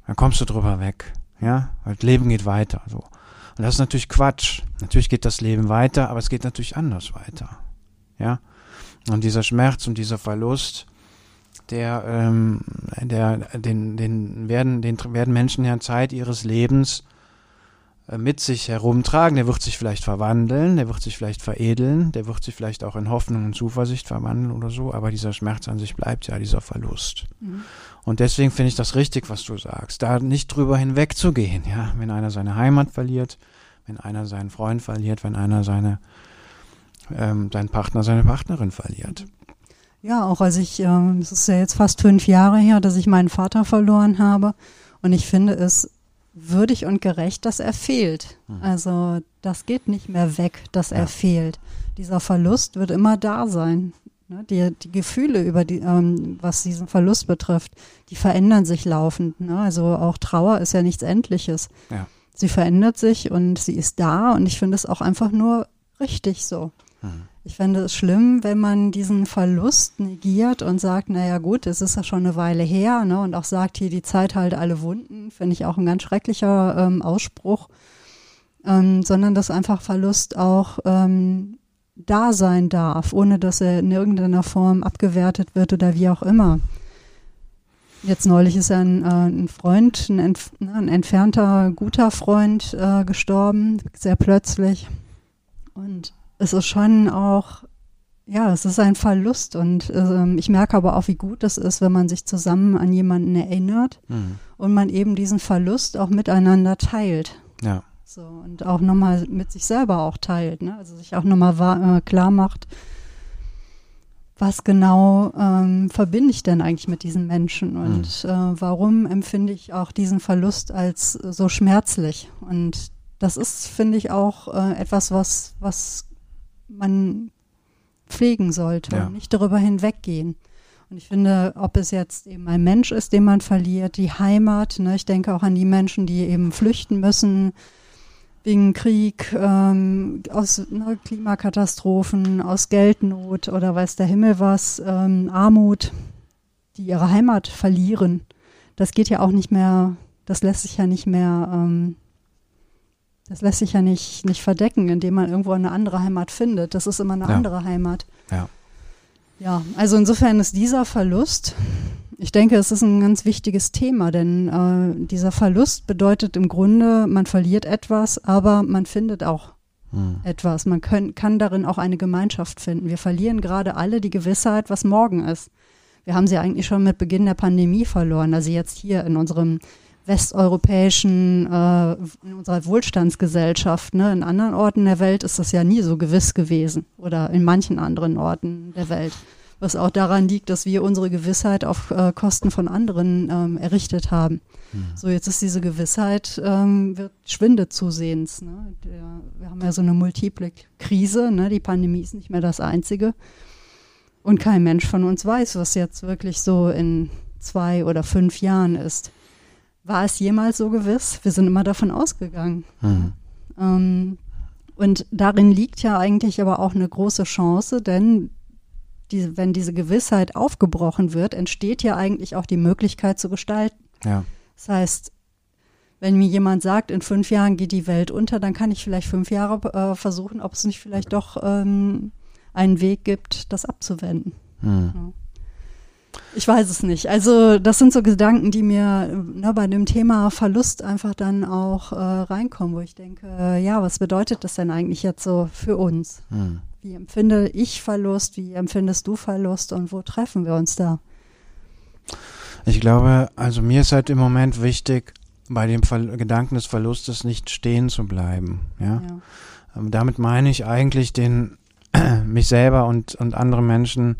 Dann kommst du drüber weg. Ja, das Leben geht weiter. So. Und das ist natürlich Quatsch. Natürlich geht das Leben weiter, aber es geht natürlich anders weiter. Ja. Und dieser Schmerz und dieser Verlust, der, ähm, der, den, den werden, den werden Menschen ja Zeit ihres Lebens äh, mit sich herumtragen. Der wird sich vielleicht verwandeln, der wird sich vielleicht veredeln, der wird sich vielleicht auch in Hoffnung und Zuversicht verwandeln oder so, aber dieser Schmerz an sich bleibt ja, dieser Verlust. Mhm. Und deswegen finde ich das richtig, was du sagst, da nicht drüber hinwegzugehen, ja, wenn einer seine Heimat verliert, wenn einer seinen Freund verliert, wenn einer seine, ähm, seinen Partner, seine Partnerin verliert. Ja, auch als ich, ähm, es ist ja jetzt fast fünf Jahre her, dass ich meinen Vater verloren habe. Und ich finde es würdig und gerecht, dass er fehlt. Mhm. Also das geht nicht mehr weg, dass ja. er fehlt. Dieser Verlust wird immer da sein. Ne? Die, die Gefühle über die, ähm, was diesen Verlust betrifft, die verändern sich laufend. Ne? Also auch Trauer ist ja nichts Endliches. Ja. Sie verändert sich und sie ist da und ich finde es auch einfach nur richtig so. Mhm. Ich fände es schlimm, wenn man diesen Verlust negiert und sagt, naja gut, es ist ja schon eine Weile her, ne? Und auch sagt, hier die Zeit halt alle Wunden, finde ich auch ein ganz schrecklicher ähm, Ausspruch. Ähm, sondern dass einfach Verlust auch ähm, da sein darf, ohne dass er in irgendeiner Form abgewertet wird oder wie auch immer. Jetzt neulich ist ein, äh, ein Freund, ein, entf ne, ein, entfernter, guter Freund äh, gestorben, sehr plötzlich. Und es ist schon auch, ja, es ist ein Verlust und äh, ich merke aber auch, wie gut das ist, wenn man sich zusammen an jemanden erinnert mhm. und man eben diesen Verlust auch miteinander teilt. Ja. So, und auch nochmal mit sich selber auch teilt, ne? Also sich auch nochmal äh, klar macht, was genau ähm, verbinde ich denn eigentlich mit diesen Menschen und mhm. äh, warum empfinde ich auch diesen Verlust als so schmerzlich? Und das ist, finde ich, auch äh, etwas, was, was man pflegen sollte ja. und nicht darüber hinweggehen. Und ich finde, ob es jetzt eben ein Mensch ist, den man verliert, die Heimat, ne, ich denke auch an die Menschen, die eben flüchten müssen wegen Krieg, ähm, aus ne, Klimakatastrophen, aus Geldnot oder weiß der Himmel was, ähm, Armut, die ihre Heimat verlieren. Das geht ja auch nicht mehr, das lässt sich ja nicht mehr ähm, das lässt sich ja nicht, nicht verdecken, indem man irgendwo eine andere Heimat findet. Das ist immer eine ja. andere Heimat. Ja. Ja, also insofern ist dieser Verlust, ich denke, es ist ein ganz wichtiges Thema, denn äh, dieser Verlust bedeutet im Grunde, man verliert etwas, aber man findet auch hm. etwas. Man können, kann darin auch eine Gemeinschaft finden. Wir verlieren gerade alle die Gewissheit, was morgen ist. Wir haben sie eigentlich schon mit Beginn der Pandemie verloren. Also jetzt hier in unserem westeuropäischen, äh, in unserer Wohlstandsgesellschaft. Ne? In anderen Orten der Welt ist das ja nie so gewiss gewesen oder in manchen anderen Orten der Welt. Was auch daran liegt, dass wir unsere Gewissheit auf äh, Kosten von anderen ähm, errichtet haben. Mhm. So, jetzt ist diese Gewissheit, ähm, wird schwindet zusehends. Ne? Der, wir haben ja so eine multiple Krise, ne? die Pandemie ist nicht mehr das Einzige. Und kein Mensch von uns weiß, was jetzt wirklich so in zwei oder fünf Jahren ist. War es jemals so gewiss? Wir sind immer davon ausgegangen. Mhm. Ähm, und darin liegt ja eigentlich aber auch eine große Chance, denn die, wenn diese Gewissheit aufgebrochen wird, entsteht ja eigentlich auch die Möglichkeit zu gestalten. Ja. Das heißt, wenn mir jemand sagt, in fünf Jahren geht die Welt unter, dann kann ich vielleicht fünf Jahre äh, versuchen, ob es nicht vielleicht doch ähm, einen Weg gibt, das abzuwenden. Mhm. Ja. Ich weiß es nicht. Also das sind so Gedanken, die mir ne, bei dem Thema Verlust einfach dann auch äh, reinkommen, wo ich denke, äh, ja, was bedeutet das denn eigentlich jetzt so für uns? Hm. Wie empfinde ich Verlust? Wie empfindest du Verlust? Und wo treffen wir uns da? Ich glaube, also mir ist halt im Moment wichtig, bei dem Ver Gedanken des Verlustes nicht stehen zu bleiben. Ja. ja. Ähm, damit meine ich eigentlich den <clears throat> mich selber und, und andere Menschen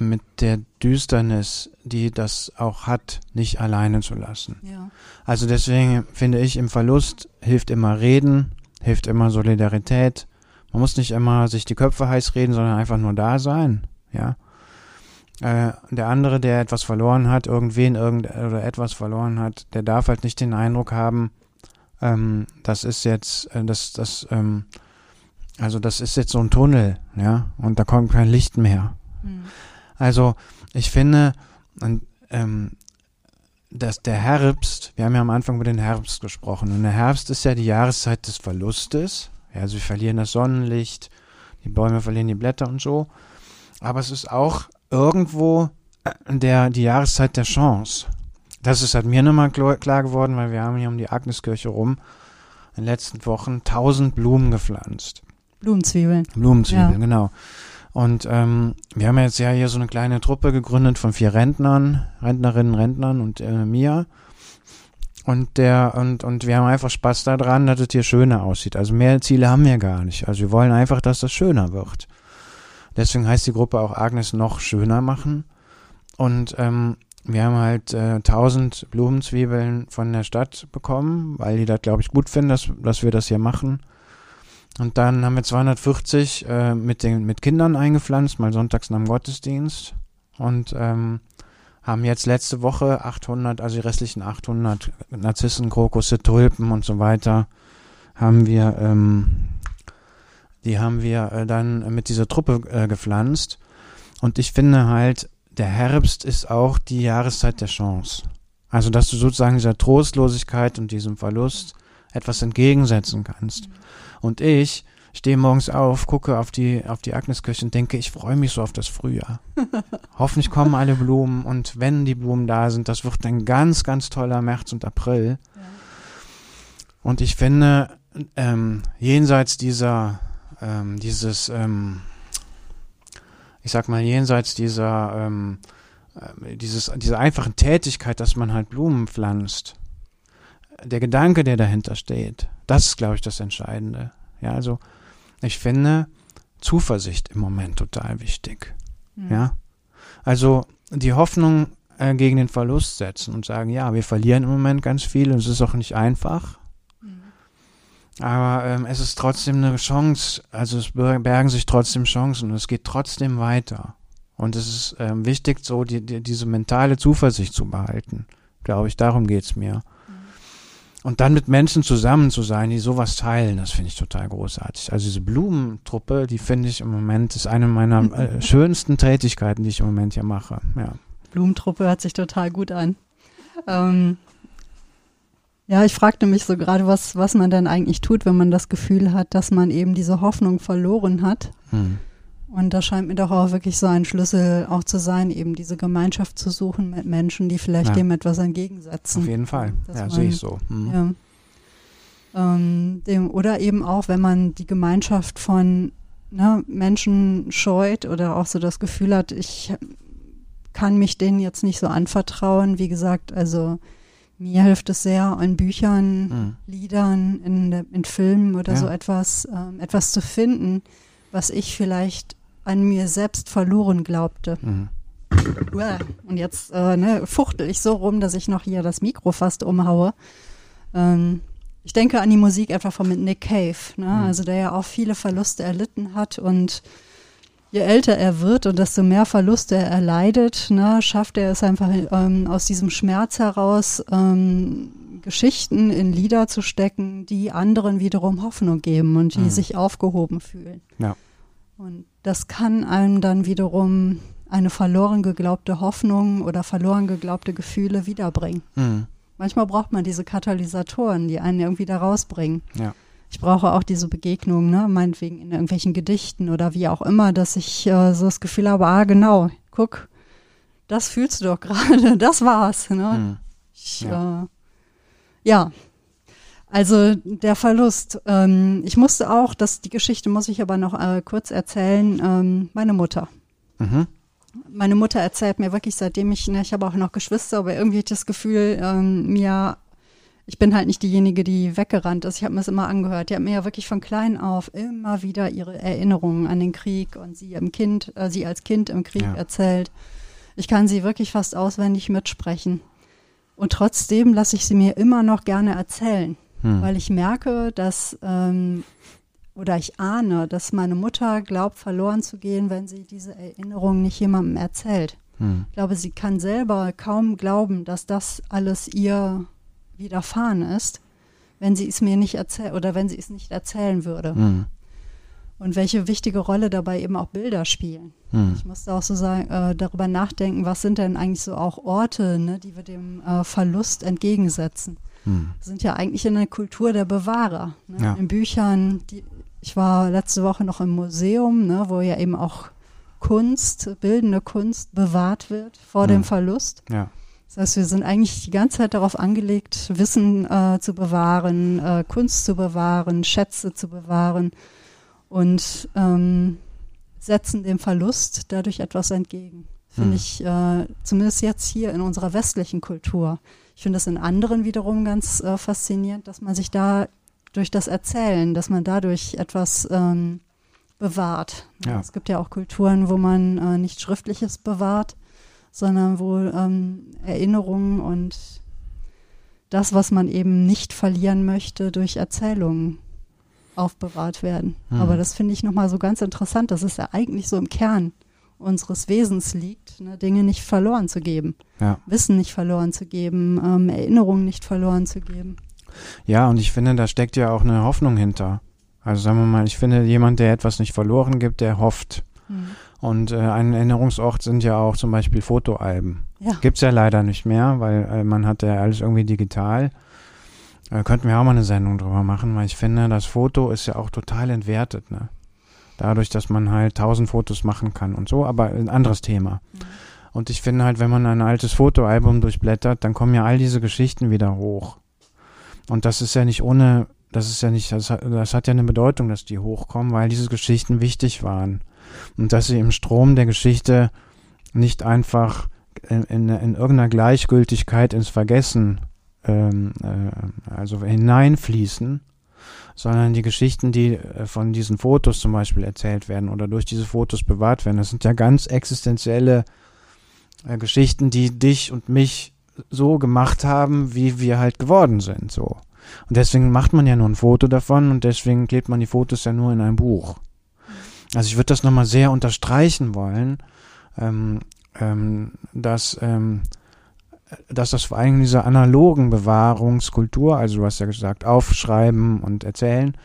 mit der Düsternis, die das auch hat, nicht alleine zu lassen. Ja. Also deswegen finde ich, im Verlust hilft immer Reden, hilft immer Solidarität. Man muss nicht immer sich die Köpfe heiß reden, sondern einfach nur da sein. Ja. Äh, der andere, der etwas verloren hat, irgendwen irgend oder etwas verloren hat, der darf halt nicht den Eindruck haben, ähm, das ist jetzt, äh, das, das, ähm, also das ist jetzt so ein Tunnel, ja, und da kommt kein Licht mehr. Mhm. Also ich finde, ähm, dass der Herbst, wir haben ja am Anfang über den Herbst gesprochen, und der Herbst ist ja die Jahreszeit des Verlustes. Ja, also wir verlieren das Sonnenlicht, die Bäume verlieren die Blätter und so. Aber es ist auch irgendwo äh, der, die Jahreszeit der Chance. Das ist halt mir nochmal klar geworden, weil wir haben hier um die Agneskirche rum in den letzten Wochen tausend Blumen gepflanzt. Blumenzwiebeln. Blumenzwiebeln, ja. genau. Und ähm, wir haben jetzt ja hier so eine kleine Truppe gegründet von vier Rentnern, Rentnerinnen, Rentnern und äh, mir. Und der, und, und wir haben einfach Spaß daran, dass es hier schöner aussieht. Also mehr Ziele haben wir gar nicht. Also wir wollen einfach, dass das schöner wird. Deswegen heißt die Gruppe auch Agnes noch schöner machen. Und ähm, wir haben halt äh, 1000 Blumenzwiebeln von der Stadt bekommen, weil die das, glaube ich, gut finden, dass, dass wir das hier machen. Und dann haben wir 240 äh, mit, den, mit Kindern eingepflanzt, mal sonntags nach dem Gottesdienst. Und ähm, haben jetzt letzte Woche 800, also die restlichen 800 Narzissen, Krokusse, Tulpen und so weiter, haben wir ähm, Die haben wir äh, dann mit dieser Truppe äh, gepflanzt. Und ich finde halt, der Herbst ist auch die Jahreszeit der Chance. Also, dass du sozusagen dieser Trostlosigkeit und diesem Verlust etwas entgegensetzen kannst. Mhm. Und ich stehe morgens auf, gucke auf die, auf die Agneskirche und denke, ich freue mich so auf das Frühjahr. <laughs> Hoffentlich kommen alle Blumen und wenn die Blumen da sind, das wird ein ganz, ganz toller März und April. Ja. Und ich finde, ähm, jenseits dieser, ähm, dieses, ähm, ich sag mal, jenseits dieser, ähm, äh, dieses, dieser einfachen Tätigkeit, dass man halt Blumen pflanzt, der Gedanke, der dahinter steht, das ist, glaube ich, das Entscheidende. Ja, also ich finde Zuversicht im Moment total wichtig. Mhm. Ja, also die Hoffnung äh, gegen den Verlust setzen und sagen, ja, wir verlieren im Moment ganz viel und es ist auch nicht einfach. Mhm. Aber ähm, es ist trotzdem eine Chance, also es bergen sich trotzdem Chancen und es geht trotzdem weiter. Und es ist ähm, wichtig, so die, die, diese mentale Zuversicht zu behalten. Glaube ich, darum geht es mir. Und dann mit Menschen zusammen zu sein, die sowas teilen, das finde ich total großartig. Also diese Blumentruppe, die finde ich im Moment, ist eine meiner <laughs> äh, schönsten Tätigkeiten, die ich im Moment hier mache. Ja. Blumentruppe hört sich total gut an. Ähm, ja, ich fragte mich so gerade, was, was man denn eigentlich tut, wenn man das Gefühl hat, dass man eben diese Hoffnung verloren hat. Hm. Und da scheint mir doch auch wirklich so ein Schlüssel auch zu sein, eben diese Gemeinschaft zu suchen mit Menschen, die vielleicht ja. dem etwas entgegensetzen. Auf jeden Fall, ja, sehe ich so. Mhm. Ja. Ähm, dem, oder eben auch, wenn man die Gemeinschaft von ne, Menschen scheut oder auch so das Gefühl hat, ich kann mich denen jetzt nicht so anvertrauen. Wie gesagt, also mir hilft es sehr, in Büchern, mhm. Liedern, in, in Filmen oder ja. so etwas, ähm, etwas zu finden, was ich vielleicht an mir selbst verloren glaubte. Mhm. Und jetzt äh, ne, fuchtel ich so rum, dass ich noch hier das Mikro fast umhaue. Ähm, ich denke an die Musik einfach von mit Nick Cave, ne? Mhm. also der ja auch viele Verluste erlitten hat und je älter er wird und desto mehr Verluste er erleidet, ne, schafft er es einfach ähm, aus diesem Schmerz heraus ähm, Geschichten in Lieder zu stecken, die anderen wiederum Hoffnung geben und die mhm. sich aufgehoben fühlen. Ja. Und das kann einem dann wiederum eine verloren geglaubte Hoffnung oder verloren geglaubte Gefühle wiederbringen. Mhm. Manchmal braucht man diese Katalysatoren, die einen irgendwie da rausbringen. Ja. Ich brauche auch diese Begegnungen, ne, meinetwegen in irgendwelchen Gedichten oder wie auch immer, dass ich äh, so das Gefühl habe, ah, genau, guck, das fühlst du doch <laughs> gerade, das war's. Ne? Mhm. Ich, ja. Äh, ja, also der Verlust. Ähm, ich musste auch, das, die Geschichte muss ich aber noch äh, kurz erzählen, ähm, meine Mutter. Mhm. Meine Mutter erzählt mir wirklich, seitdem ich, ne, ich habe auch noch Geschwister, aber irgendwie das Gefühl, ähm, mir, ich bin halt nicht diejenige, die weggerannt ist. Ich habe mir das immer angehört. Die hat mir ja wirklich von klein auf immer wieder ihre Erinnerungen an den Krieg und sie im Kind, äh, sie als Kind im Krieg ja. erzählt. Ich kann sie wirklich fast auswendig mitsprechen. Und trotzdem lasse ich sie mir immer noch gerne erzählen hm. weil ich merke, dass ähm, oder ich ahne, dass meine Mutter glaubt, verloren zu gehen, wenn sie diese Erinnerung nicht jemandem erzählt. Hm. Ich glaube, sie kann selber kaum glauben, dass das alles ihr widerfahren ist, wenn sie es mir nicht erzählt oder wenn sie es nicht erzählen würde. Hm. Und welche wichtige Rolle dabei eben auch Bilder spielen. Hm. Ich musste auch so sagen, äh, darüber nachdenken, was sind denn eigentlich so auch Orte, ne, die wir dem äh, Verlust entgegensetzen. Hm. sind ja eigentlich in der Kultur der Bewahrer. Ne? Ja. In Büchern, die, ich war letzte Woche noch im Museum, ne, wo ja eben auch Kunst, bildende Kunst bewahrt wird vor ja. dem Verlust. Ja. Das heißt, wir sind eigentlich die ganze Zeit darauf angelegt, Wissen äh, zu bewahren, äh, Kunst zu bewahren, Schätze zu bewahren und ähm, setzen dem Verlust dadurch etwas entgegen. Finde hm. ich, äh, zumindest jetzt hier in unserer westlichen Kultur, ich finde es in anderen wiederum ganz äh, faszinierend, dass man sich da durch das Erzählen, dass man dadurch etwas ähm, bewahrt. Ja. Es gibt ja auch Kulturen, wo man äh, nicht Schriftliches bewahrt, sondern wo ähm, Erinnerungen und das, was man eben nicht verlieren möchte, durch Erzählungen aufbewahrt werden. Hm. Aber das finde ich nochmal so ganz interessant. Das ist ja eigentlich so im Kern unseres Wesens liegt, ne, Dinge nicht verloren zu geben, ja. Wissen nicht verloren zu geben, ähm, Erinnerungen nicht verloren zu geben. Ja, und ich finde, da steckt ja auch eine Hoffnung hinter. Also sagen wir mal, ich finde, jemand, der etwas nicht verloren gibt, der hofft. Mhm. Und äh, ein Erinnerungsort sind ja auch zum Beispiel Fotoalben. Ja. Gibt's ja leider nicht mehr, weil äh, man hat ja alles irgendwie digital. Äh, könnten wir auch mal eine Sendung drüber machen, weil ich finde, das Foto ist ja auch total entwertet, ne? Dadurch, dass man halt tausend Fotos machen kann und so, aber ein anderes Thema. Mhm. Und ich finde halt, wenn man ein altes Fotoalbum durchblättert, dann kommen ja all diese Geschichten wieder hoch. Und das ist ja nicht ohne, das ist ja nicht, das hat, das hat ja eine Bedeutung, dass die hochkommen, weil diese Geschichten wichtig waren. Und dass sie im Strom der Geschichte nicht einfach in, in, in irgendeiner Gleichgültigkeit ins Vergessen ähm, äh, also hineinfließen, sondern die Geschichten, die äh, von diesen Fotos zum Beispiel erzählt werden oder durch diese Fotos bewahrt werden, das sind ja ganz existenzielle äh, Geschichten, die dich und mich so gemacht haben, wie wir halt geworden sind, so. Und deswegen macht man ja nur ein Foto davon und deswegen klebt man die Fotos ja nur in ein Buch. Also ich würde das nochmal sehr unterstreichen wollen, ähm, ähm, dass, ähm, dass das vor allem in dieser analogen Bewahrungskultur, also du hast ja gesagt, aufschreiben und erzählen,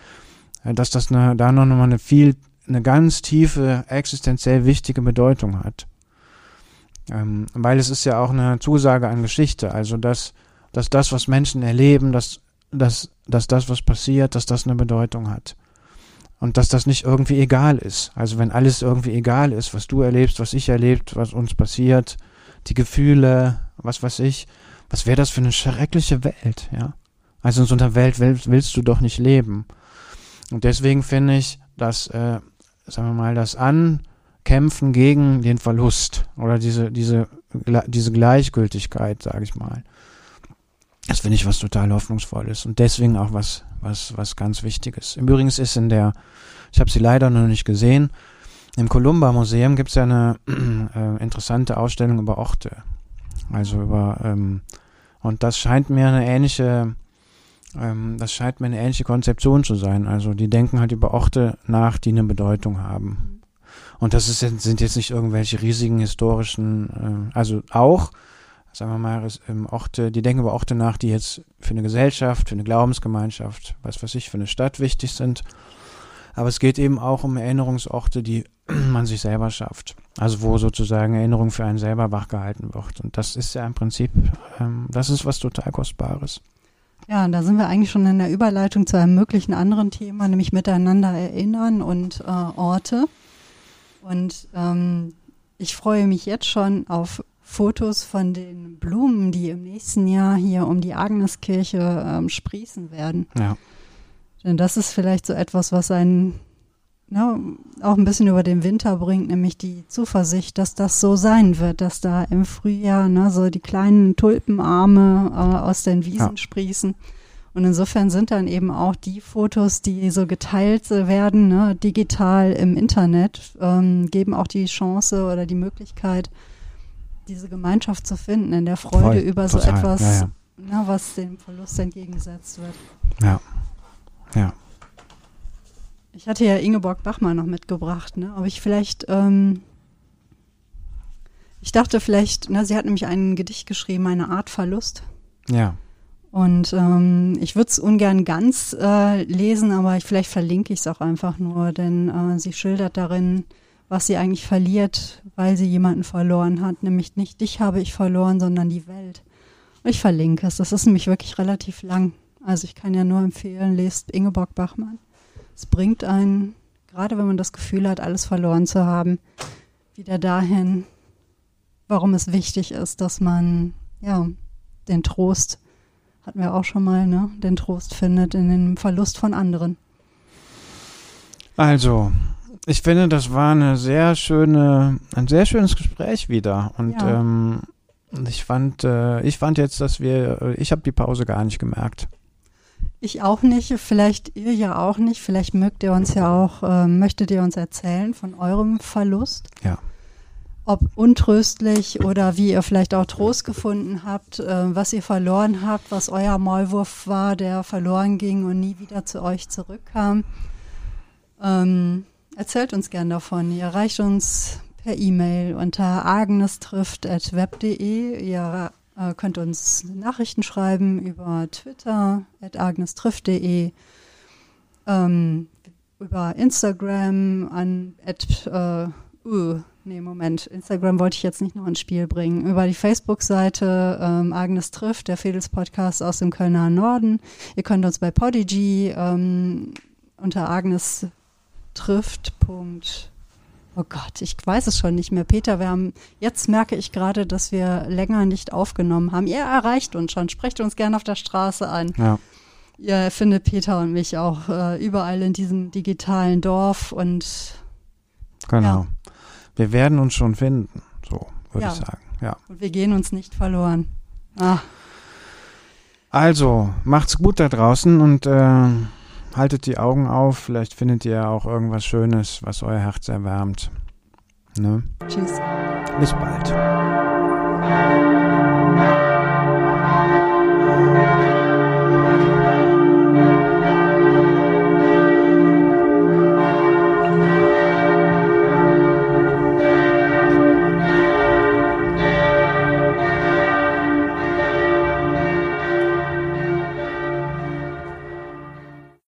äh, dass das eine, da noch mal eine viel, eine ganz tiefe, existenziell wichtige Bedeutung hat. Ähm, weil es ist ja auch eine Zusage an Geschichte, also dass, dass das, was Menschen erleben, dass, dass, dass das, was passiert, dass das eine Bedeutung hat. Und dass das nicht irgendwie egal ist. Also wenn alles irgendwie egal ist, was du erlebst, was ich erlebt, was uns passiert, die Gefühle, was weiß ich, was wäre das für eine schreckliche Welt, ja? Also in so einer Welt willst, du doch nicht leben. Und deswegen finde ich, dass, äh, sagen wir mal, das Ankämpfen gegen den Verlust oder diese, diese, diese Gleichgültigkeit, sage ich mal, das finde ich was total hoffnungsvolles und deswegen auch was, was, was ganz Wichtiges. Im Übrigen ist in der, ich habe sie leider noch nicht gesehen, im Columba Museum gibt es ja eine <clears throat> äh, interessante Ausstellung über Orte. Also über, ähm, und das scheint mir eine ähnliche, ähm, das scheint mir eine ähnliche Konzeption zu sein. Also die denken halt über Orte nach, die eine Bedeutung haben. Und das ist, sind jetzt nicht irgendwelche riesigen historischen, äh, also auch, sagen wir mal, ähm, Orte, die denken über Orte nach, die jetzt für eine Gesellschaft, für eine Glaubensgemeinschaft, was weiß ich, für eine Stadt wichtig sind. Aber es geht eben auch um Erinnerungsorte, die <clears throat> man sich selber schafft. Also wo sozusagen Erinnerung für einen selber wachgehalten wird. Und das ist ja im Prinzip, ähm, das ist was total Kostbares. Ja, da sind wir eigentlich schon in der Überleitung zu einem möglichen anderen Thema, nämlich miteinander erinnern und äh, Orte. Und ähm, ich freue mich jetzt schon auf Fotos von den Blumen, die im nächsten Jahr hier um die Agneskirche ähm, sprießen werden. Ja. Denn das ist vielleicht so etwas, was einen ne, auch ein bisschen über den Winter bringt, nämlich die Zuversicht, dass das so sein wird, dass da im Frühjahr ne, so die kleinen Tulpenarme äh, aus den Wiesen ja. sprießen. Und insofern sind dann eben auch die Fotos, die so geteilt werden, ne, digital im Internet, ähm, geben auch die Chance oder die Möglichkeit, diese Gemeinschaft zu finden, in der Freude Voll, über total. so etwas, ja, ja. Ne, was dem Verlust entgegengesetzt wird. Ja, ja. Ich hatte ja Ingeborg Bachmann noch mitgebracht, ne? Ob ich vielleicht, ähm, ich dachte vielleicht, ne, sie hat nämlich ein Gedicht geschrieben, eine Art Verlust. Ja. Und ähm, ich würde es ungern ganz äh, lesen, aber ich, vielleicht verlinke ich es auch einfach nur, denn äh, sie schildert darin, was sie eigentlich verliert, weil sie jemanden verloren hat. Nämlich nicht dich habe ich verloren, sondern die Welt. Ich verlinke es. Das ist nämlich wirklich relativ lang. Also ich kann ja nur empfehlen, lest Ingeborg Bachmann es bringt einen, gerade wenn man das Gefühl hat, alles verloren zu haben, wieder dahin, warum es wichtig ist, dass man ja den Trost, hatten wir auch schon mal, ne, den Trost findet in dem Verlust von anderen. Also, ich finde, das war eine sehr schöne, ein sehr schönes Gespräch wieder. Und ja. ähm, ich fand, äh, ich fand jetzt, dass wir, äh, ich habe die Pause gar nicht gemerkt. Ich auch nicht, vielleicht ihr ja auch nicht. Vielleicht mögt ihr uns ja auch, äh, möchtet ihr uns erzählen von eurem Verlust? Ja. Ob untröstlich oder wie ihr vielleicht auch Trost gefunden habt, äh, was ihr verloren habt, was euer Maulwurf war, der verloren ging und nie wieder zu euch zurückkam. Ähm, erzählt uns gern davon. Ihr erreicht uns per E-Mail unter agnestrifft.web.de. Ihr äh, könnt uns Nachrichten schreiben über Twitter, at agnestriff.de. Ähm, über Instagram an at, äh, uh, nee, Moment, Instagram wollte ich jetzt nicht noch ins Spiel bringen. Über die Facebook-Seite ähm, Agnes trifft, der Fedels Podcast aus dem Kölner Norden. Ihr könnt uns bei Podigy ähm, unter Agnes trifft. Oh Gott, ich weiß es schon nicht mehr. Peter, wir haben, jetzt merke ich gerade, dass wir länger nicht aufgenommen haben. Ihr erreicht uns schon. Sprecht uns gerne auf der Straße an. Ja. Ihr findet Peter und mich auch äh, überall in diesem digitalen Dorf und Genau. Ja. Wir werden uns schon finden, so würde Ja. ich sagen. Ja. Und wir gehen uns nicht verloren. Ah, Also, macht's gut da draußen und äh, haltet die Augen auf. Vielleicht findet ihr auch irgendwas Schönes, was euer Herz erwärmt. Ne? tschüss. Bis bald.